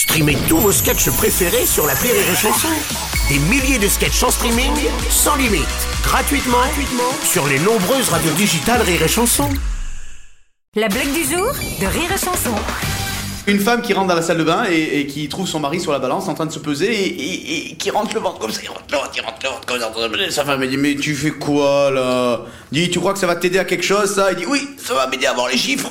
Streamez tous vos sketchs préférés sur la Rire et Chanson. Des milliers de sketchs en streaming, sans limite, gratuitement, gratuitement sur les nombreuses radios digitales Rire et Chanson. La blague du jour de Rire et Chanson. Une femme qui rentre dans la salle de bain et, et qui trouve son mari sur la balance en train de se peser et, et- et qui rentre le ventre comme ça, il rentre le ventre, il rentre le ventre comme ça. en train de peser. Sa femme elle dit mais tu fais quoi là? Dit tu crois que ça va t'aider à quelque chose ça? Il dit oui ça va m'aider à voir les chiffres.